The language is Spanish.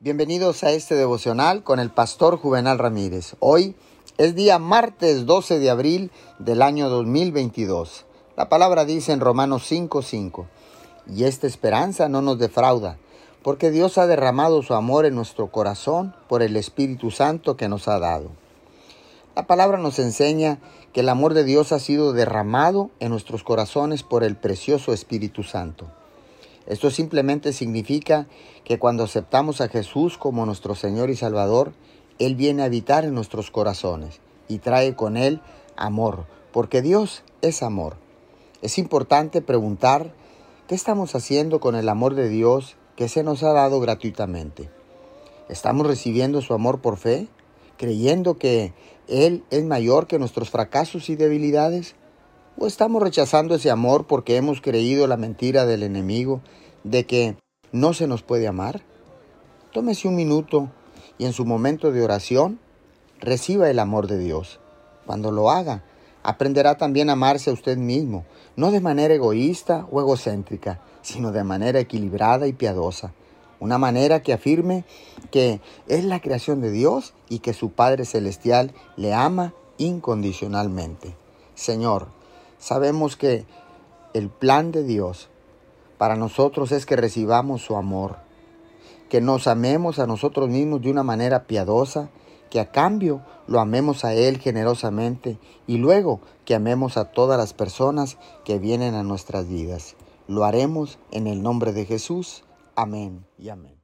Bienvenidos a este devocional con el pastor Juvenal Ramírez. Hoy es día martes 12 de abril del año 2022. La palabra dice en Romanos 5:5, y esta esperanza no nos defrauda, porque Dios ha derramado su amor en nuestro corazón por el Espíritu Santo que nos ha dado. La palabra nos enseña que el amor de Dios ha sido derramado en nuestros corazones por el precioso Espíritu Santo. Esto simplemente significa que cuando aceptamos a Jesús como nuestro Señor y Salvador, Él viene a habitar en nuestros corazones y trae con Él amor, porque Dios es amor. Es importante preguntar qué estamos haciendo con el amor de Dios que se nos ha dado gratuitamente. ¿Estamos recibiendo su amor por fe, creyendo que Él es mayor que nuestros fracasos y debilidades? ¿O estamos rechazando ese amor porque hemos creído la mentira del enemigo de que no se nos puede amar? Tómese un minuto y en su momento de oración reciba el amor de Dios. Cuando lo haga, aprenderá también a amarse a usted mismo, no de manera egoísta o egocéntrica, sino de manera equilibrada y piadosa. Una manera que afirme que es la creación de Dios y que su Padre Celestial le ama incondicionalmente. Señor, Sabemos que el plan de Dios para nosotros es que recibamos su amor, que nos amemos a nosotros mismos de una manera piadosa, que a cambio lo amemos a Él generosamente y luego que amemos a todas las personas que vienen a nuestras vidas. Lo haremos en el nombre de Jesús. Amén y amén.